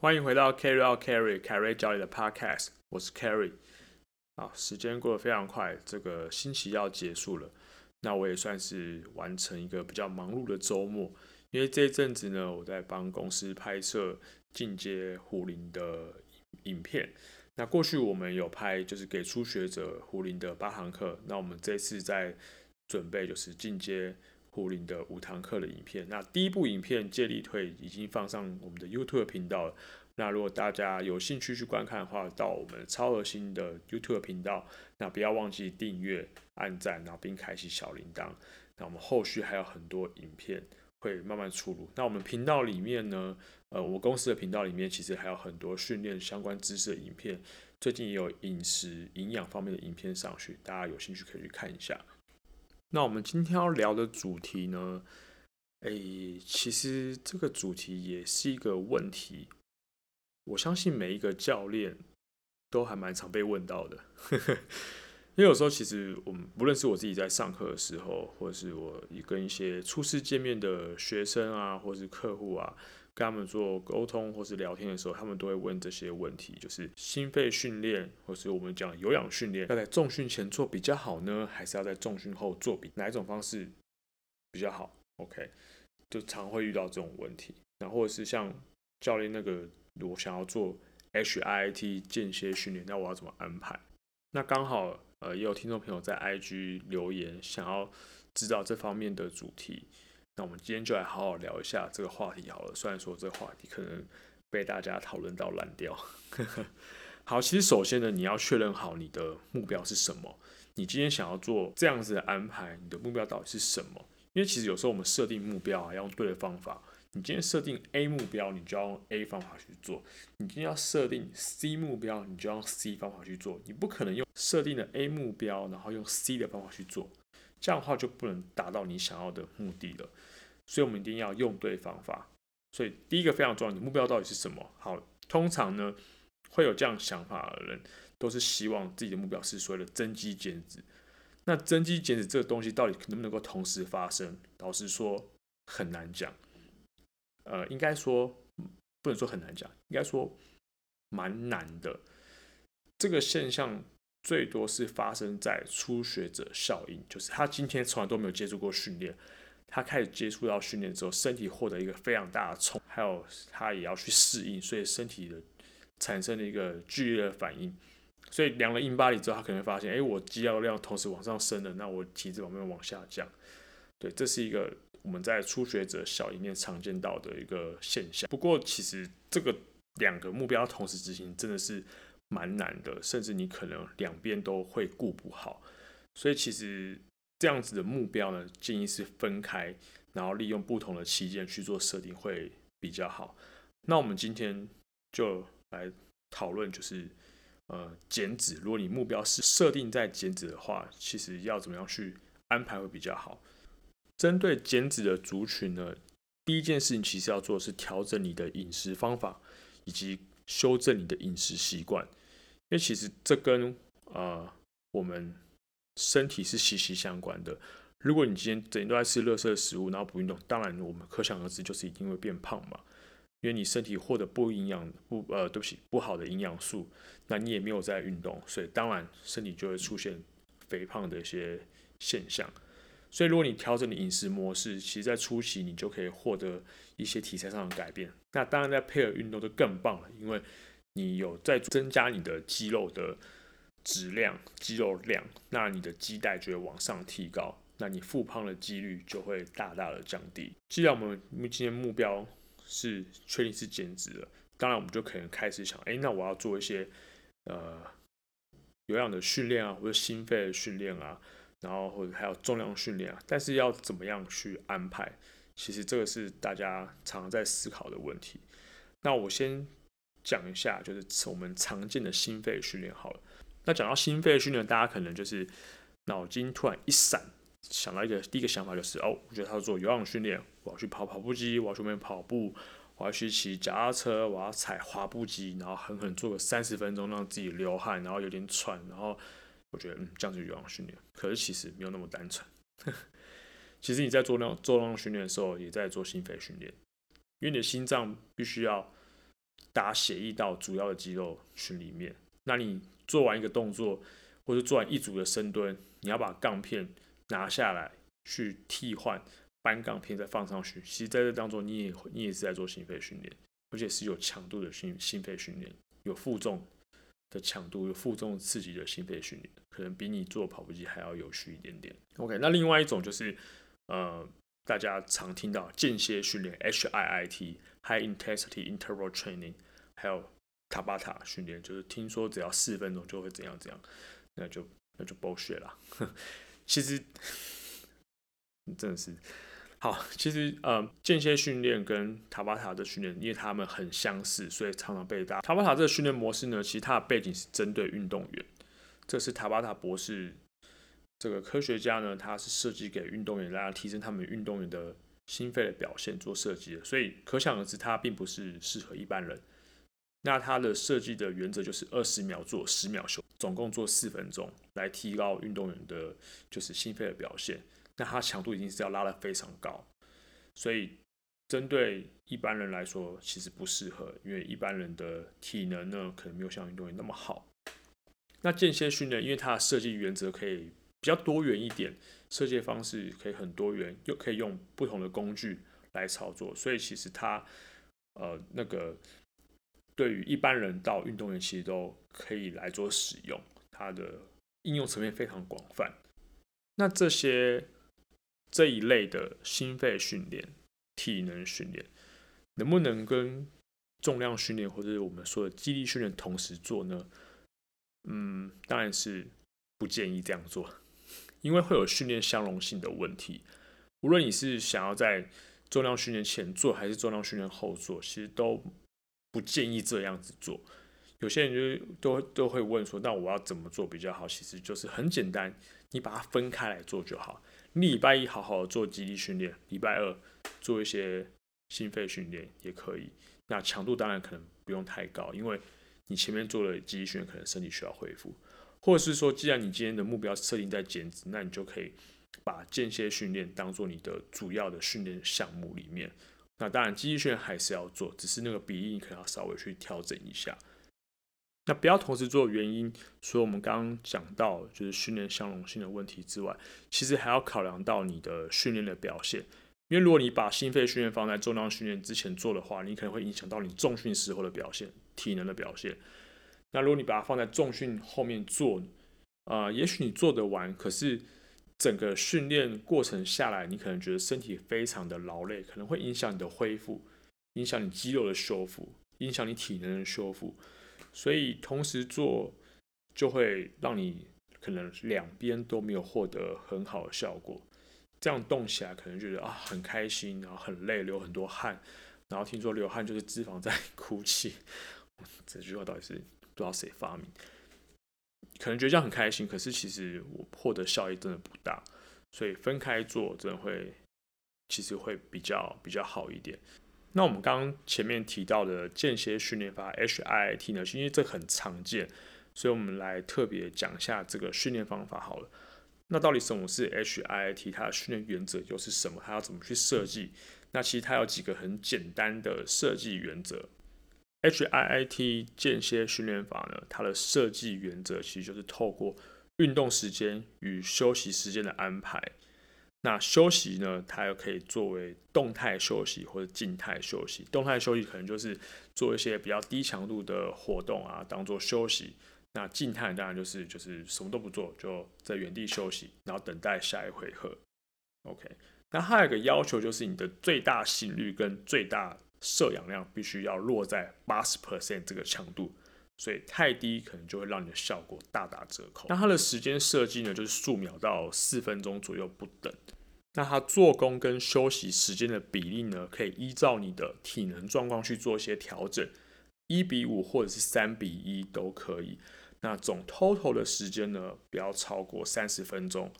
欢迎回到 Carry Out Carry Carry 教练的 Podcast，我是 Carry。啊，时间过得非常快，这个星期要结束了，那我也算是完成一个比较忙碌的周末。因为这一阵子呢，我在帮公司拍摄进阶壶铃的影片。那过去我们有拍，就是给初学者壶铃的八堂课。那我们这次在准备，就是进阶壶铃的五堂课的影片。那第一部影片借力腿已经放上我们的 YouTube 频道了。那如果大家有兴趣去观看的话，到我们超核心的 YouTube 频道，那不要忘记订阅、按赞，然后并开启小铃铛。那我们后续还有很多影片会慢慢出炉。那我们频道里面呢，呃，我公司的频道里面其实还有很多训练相关知识的影片，最近也有饮食营养方面的影片上去，大家有兴趣可以去看一下。那我们今天要聊的主题呢，诶、其实这个主题也是一个问题。我相信每一个教练都还蛮常被问到的，因为有时候其实我们不论是我自己在上课的时候，或是我跟一些初次见面的学生啊，或是客户啊，跟他们做沟通或是聊天的时候，他们都会问这些问题，就是心肺训练，或是我们讲有氧训练，要在重训前做比较好呢，还是要在重训后做比哪一种方式比较好？OK，就常会遇到这种问题，然后是像教练那个。我想要做 HIIT 间歇训练，那我要怎么安排？那刚好呃也有听众朋友在 IG 留言，想要知道这方面的主题。那我们今天就来好好聊一下这个话题好了。虽然说这个话题可能被大家讨论到烂掉。好，其实首先呢，你要确认好你的目标是什么。你今天想要做这样子的安排，你的目标到底是什么？因为其实有时候我们设定目标啊，要用对的方法。你今天设定 A 目标，你就要用 A 方法去做；你今天要设定 C 目标，你就要用 C 方法去做。你不可能用设定的 A 目标，然后用 C 的方法去做，这样的话就不能达到你想要的目的了。所以，我们一定要用对方法。所以，第一个非常重要，你目标到底是什么？好，通常呢，会有这样想法的人，都是希望自己的目标是所谓的增肌减脂。那增肌减脂这个东西，到底能不能够同时发生？老实说，很难讲。呃，应该说不能说很难讲，应该说蛮难的。这个现象最多是发生在初学者效应，就是他今天从来都没有接触过训练，他开始接触到训练之后，身体获得一个非常大的冲，还有他也要去适应，所以身体的产生了一个剧烈的反应。所以量了硬巴里之后，他可能会发现，哎，我肌肉量同时往上升了，那我体脂肪没有往下降。对，这是一个。我们在初学者小里面常见到的一个现象。不过，其实这个两个目标同时执行真的是蛮难的，甚至你可能两边都会顾不好。所以，其实这样子的目标呢，建议是分开，然后利用不同的期间去做设定会比较好。那我们今天就来讨论，就是呃减脂。如果你目标是设定在减脂的话，其实要怎么样去安排会比较好。针对减脂的族群呢，第一件事情其实要做的是调整你的饮食方法，以及修正你的饮食习惯，因为其实这跟呃我们身体是息息相关的。如果你今天整天都在吃垃圾食物，然后不运动，当然我们可想而知就是一定会变胖嘛，因为你身体获得不营养不呃对不起不好的营养素，那你也没有在运动，所以当然身体就会出现肥胖的一些现象。所以，如果你调整你饮食模式，其实，在初期你就可以获得一些体态上的改变。那当然，在配合运动就更棒了，因为你有在增加你的肌肉的质量、肌肉量，那你的基代就会往上提高，那你复胖的几率就会大大的降低。既然我们今天目标是确定是减脂了，当然我们就可能开始想，哎，那我要做一些呃有氧的训练啊，或者心肺的训练啊。然后或者还有重量训练啊，但是要怎么样去安排？其实这个是大家常常在思考的问题。那我先讲一下，就是我们常见的心肺训练好了。那讲到心肺训练，大家可能就是脑筋突然一闪，想到一个第一个想法就是哦，我觉得他要做有氧训练，我要去跑跑步机，我要去外面跑步，我要去骑脚踏车，我要踩滑步机，然后狠狠做个三十分钟，让自己流汗，然后有点喘，然后。我觉得嗯，这样子有氧训练，可是其实没有那么单纯。其实你在做那种重量训练的时候，也在做心肺训练，因为你的心脏必须要打血液到主要的肌肉群里面。那你做完一个动作，或者做完一组的深蹲，你要把杠片拿下来去替换搬杠片再放上去。其实在这当中，你也你也是在做心肺训练，而且是有强度的心心肺训练，有负重的强度，有负重刺激的心肺训练，可能比你做跑步机还要有趣一点点。OK，那另外一种就是呃，大家常听到间歇训练 （HIIT，High Intensity Interval Training），还有塔巴塔训练，就是听说只要四分钟就会怎样怎样，那就那就 bullshit 啦。其实真的是。好，其实呃，间歇训练跟塔巴塔的训练，因为他们很相似，所以常常被大。塔巴塔这个训练模式呢，其实它的背景是针对运动员。这是塔巴塔博士这个科学家呢，他是设计给运动员，来提升他们运动员的心肺的表现做设计的。所以可想而知，它并不是适合一般人。那它的设计的原则就是二十秒做，十秒休，总共做四分钟，来提高运动员的就是心肺的表现。那它强度已经是要拉得非常高，所以针对一般人来说，其实不适合，因为一般人的体能呢，可能没有像运动员那么好。那间歇训练，因为它的设计原则可以比较多元一点，设计方式可以很多元，又可以用不同的工具来操作，所以其实它呃那个对于一般人到运动员其实都可以来做使用，它的应用层面非常广泛。那这些。这一类的心肺训练、体能训练，能不能跟重量训练或者是我们说的肌力训练同时做呢？嗯，当然是不建议这样做，因为会有训练相容性的问题。无论你是想要在重量训练前做，还是重量训练后做，其实都不建议这样子做。有些人就都都会问说：“那我要怎么做比较好？”其实就是很简单，你把它分开来做就好。你礼拜一好好做肌力训练，礼拜二做一些心肺训练也可以。那强度当然可能不用太高，因为你前面做了肌力训练，可能身体需要恢复。或者是说，既然你今天的目标设定在减脂，那你就可以把间歇训练当做你的主要的训练项目里面。那当然，肌力训练还是要做，只是那个比例你可能要稍微去调整一下。那不要同时做原因，除了我们刚刚讲到就是训练相容性的问题之外，其实还要考量到你的训练的表现。因为如果你把心肺训练放在重量训练之前做的话，你可能会影响到你重训时候的表现、体能的表现。那如果你把它放在重训后面做，啊、呃，也许你做得完，可是整个训练过程下来，你可能觉得身体非常的劳累，可能会影响你的恢复，影响你肌肉的修复，影响你体能的修复。所以同时做，就会让你可能两边都没有获得很好的效果。这样动起来可能觉得啊很开心，然后很累，流很多汗，然后听说流汗就是脂肪在 哭泣。这句话到底是不知道谁发明？可能觉得这样很开心，可是其实我获得效益真的不大。所以分开做真的会，其实会比较比较好一点。那我们刚刚前面提到的间歇训练法 HIIT 呢，是因为这很常见，所以我们来特别讲一下这个训练方法好了。那到底什么是 HIIT？它的训练原则又是什么？它要怎么去设计？那其实它有几个很简单的设计原则。HIT 间歇训练法呢，它的设计原则其实就是透过运动时间与休息时间的安排。那休息呢，它又可以作为动态休息或者静态休息。动态休息可能就是做一些比较低强度的活动啊，当做休息。那静态当然就是就是什么都不做，就在原地休息，然后等待下一回合。OK，那还有一个要求就是你的最大心率跟最大摄氧量必须要落在八十 percent 这个强度，所以太低可能就会让你的效果大打折扣。那它的时间设计呢，就是数秒到四分钟左右不等。那它做工跟休息时间的比例呢，可以依照你的体能状况去做一些调整，一比五或者是三比一都可以。那总 total 的时间呢，不要超过三十分钟。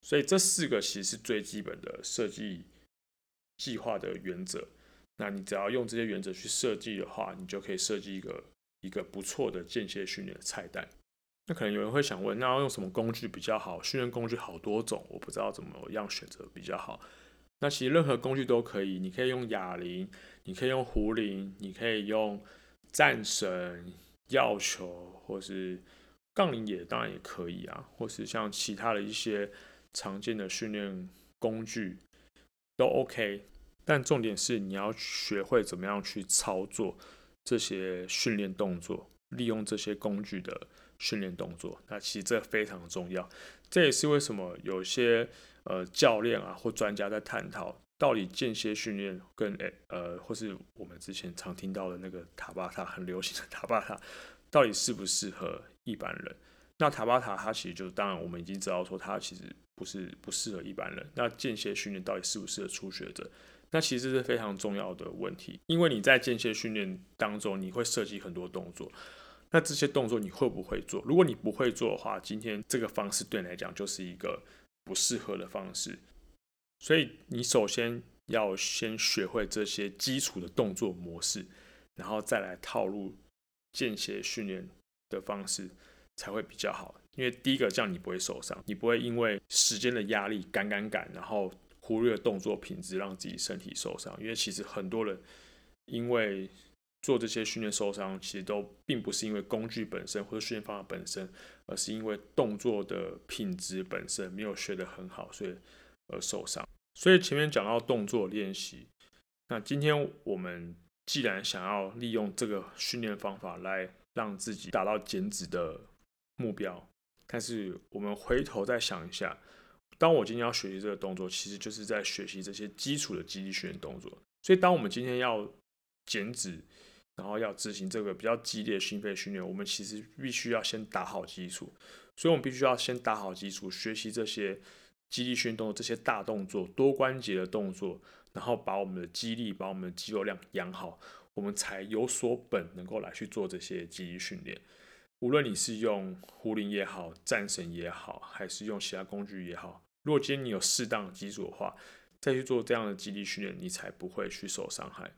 所以这四个其实是最基本的设计计划的原则。那你只要用这些原则去设计的话，你就可以设计一个一个不错的间歇训练的菜单。那可能有人会想问，那要用什么工具比较好？训练工具好多种，我不知道怎么样选择比较好。那其实任何工具都可以，你可以用哑铃，你可以用壶铃，你可以用战绳、药球，或是杠铃也当然也可以啊，或是像其他的一些常见的训练工具都 OK。但重点是你要学会怎么样去操作这些训练动作，利用这些工具的训练动作。那其实这非常重要。这也是为什么有些呃教练啊或专家在探讨，到底间歇训练跟诶呃或是我们之前常听到的那个塔巴塔很流行的塔巴塔，到底适不适合一般人？那塔巴塔它其实就当然我们已经知道说它其实不是不适合一般人。那间歇训练到底适不适合初学者？那其实是非常重要的问题，因为你在间歇训练当中，你会设计很多动作，那这些动作你会不会做？如果你不会做的话，今天这个方式对你来讲就是一个不适合的方式。所以你首先要先学会这些基础的动作模式，然后再来套入间歇训练的方式才会比较好。因为第一个这样你不会受伤，你不会因为时间的压力赶赶赶，然后。忽略动作品质，让自己身体受伤。因为其实很多人因为做这些训练受伤，其实都并不是因为工具本身或者训练方法本身，而是因为动作的品质本身没有学得很好，所以而受伤。所以前面讲到动作练习，那今天我们既然想要利用这个训练方法来让自己达到减脂的目标，但是我们回头再想一下。当我今天要学习这个动作，其实就是在学习这些基础的肌力训练动作。所以，当我们今天要减脂，然后要执行这个比较激烈的心肺训练，我们其实必须要先打好基础。所以，我们必须要先打好基础，学习这些肌力训练动作，这些大动作、多关节的动作，然后把我们的肌力、把我们的肌肉量养好，我们才有所本能够来去做这些肌力训练。无论你是用壶铃也好、战神也好，还是用其他工具也好。如果今天你有适当的基础的话，再去做这样的肌力训练，你才不会去受伤害。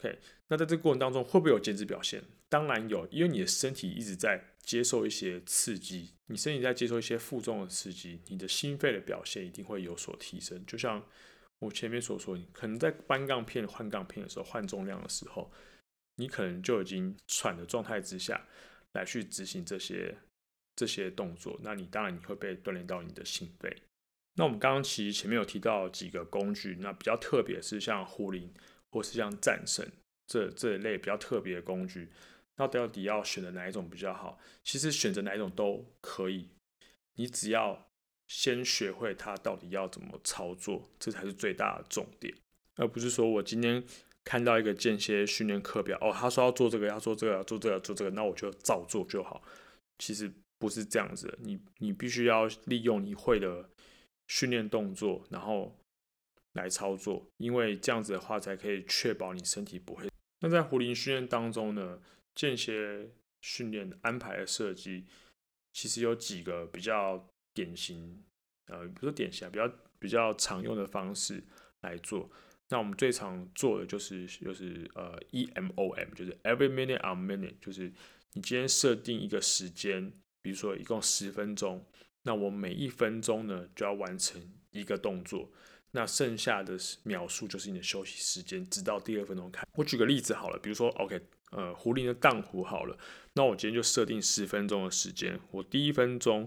OK，那在这个过程当中会不会有减脂表现？当然有，因为你的身体一直在接受一些刺激，你身体在接受一些负重的刺激，你的心肺的表现一定会有所提升。就像我前面所说，你可能在搬杠片、换杠片的时候，换重量的时候，你可能就已经喘的状态之下来去执行这些这些动作，那你当然你会被锻炼到你的心肺。那我们刚刚其实前面有提到几个工具，那比较特别是像壶铃或是像战神这这一类比较特别的工具，那到底要选择哪一种比较好？其实选择哪一种都可以，你只要先学会它到底要怎么操作，这才是最大的重点，而不是说我今天看到一个间歇训练课表，哦，他说要做这个，要做这个，要做这个，做这个，那我就照做就好。其实不是这样子，你你必须要利用你会的。训练动作，然后来操作，因为这样子的话才可以确保你身体不会。那在壶铃训练当中呢，间歇训练安排的设计，其实有几个比较典型，呃，不是典型啊，比较比较常用的方式来做。那我们最常做的就是就是呃 EMOM，就是 Every Minute on Minute，就是你今天设定一个时间，比如说一共十分钟。那我每一分钟呢，就要完成一个动作，那剩下的秒数就是你的休息时间，直到第二分钟开。我举个例子好了，比如说，OK，呃，壶铃的荡壶好了，那我今天就设定十分钟的时间，我第一分钟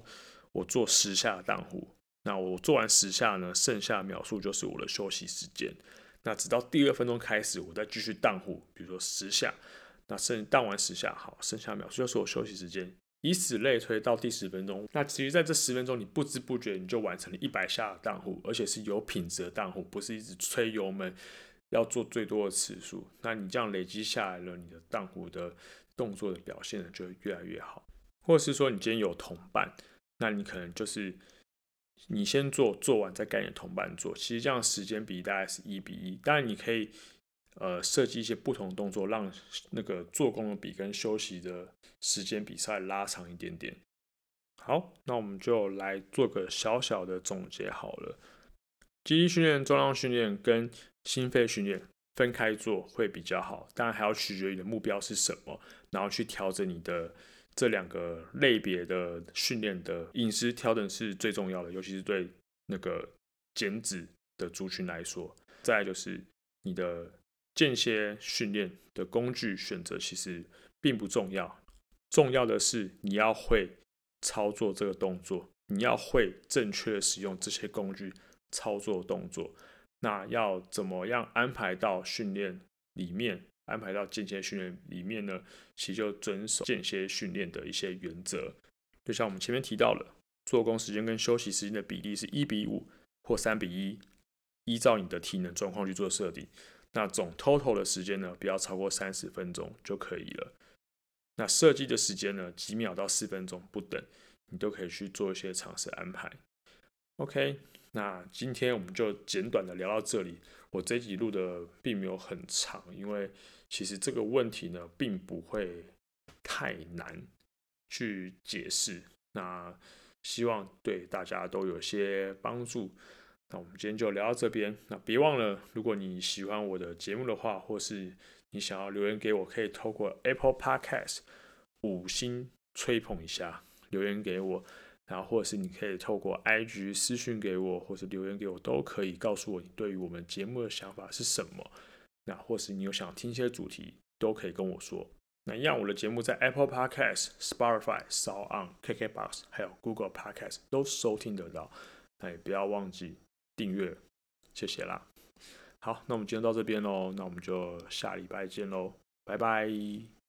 我做十下荡壶，那我做完十下呢，剩下的秒数就是我的休息时间。那直到第二分钟开始，我再继续荡壶，比如说十下，那剩荡完十下，好，剩下秒数就是我休息时间。以此类推到第十分钟，那其实在这十分钟，你不知不觉你就完成了一百下的荡壶，而且是有品质的荡壶，不是一直吹油门要做最多的次数。那你这样累积下来了，你的荡壶的动作的表现呢就会越来越好。或者是说你今天有同伴，那你可能就是你先做，做完再跟你的同伴做，其实这样时间比大概是一比一。当然你可以。呃，设计一些不同动作，让那个做工的比跟休息的时间比稍微拉长一点点。好，那我们就来做个小小的总结好了。肌力训练、重量训练跟心肺训练分开做会比较好，当然还要取决于你的目标是什么，然后去调整你的这两个类别的训练的饮食调整是最重要的，尤其是对那个减脂的族群来说。再就是你的。间歇训练的工具选择其实并不重要，重要的是你要会操作这个动作，你要会正确使用这些工具操作动作。那要怎么样安排到训练里面？安排到间歇训练里面呢？其实就遵守间歇训练的一些原则。就像我们前面提到了，做工时间跟休息时间的比例是一比五或三比一，依照你的体能状况去做设定。那总 total 的时间呢，不要超过三十分钟就可以了。那设计的时间呢，几秒到四分钟不等，你都可以去做一些尝试安排。OK。那今天我们就简短的聊到这里。我这集录的并没有很长，因为其实这个问题呢，并不会太难去解释。那希望对大家都有些帮助。那我们今天就聊到这边。那别忘了，如果你喜欢我的节目的话，或是你想要留言给我，可以透过 Apple Podcast 五星吹捧一下，留言给我。然后，或者是你可以透过 IG 私讯给我，或是留言给我，都可以告诉我你对于我们节目的想法是什么。那或是你有想听一些主题，都可以跟我说。那一样，我的节目在 Apple Podcast、Spotify、SoundOn、KKBox 还有 Google Podcast 都收听得到。那也不要忘记订阅，谢谢啦。好，那我们今天到这边喽，那我们就下礼拜见喽，拜拜。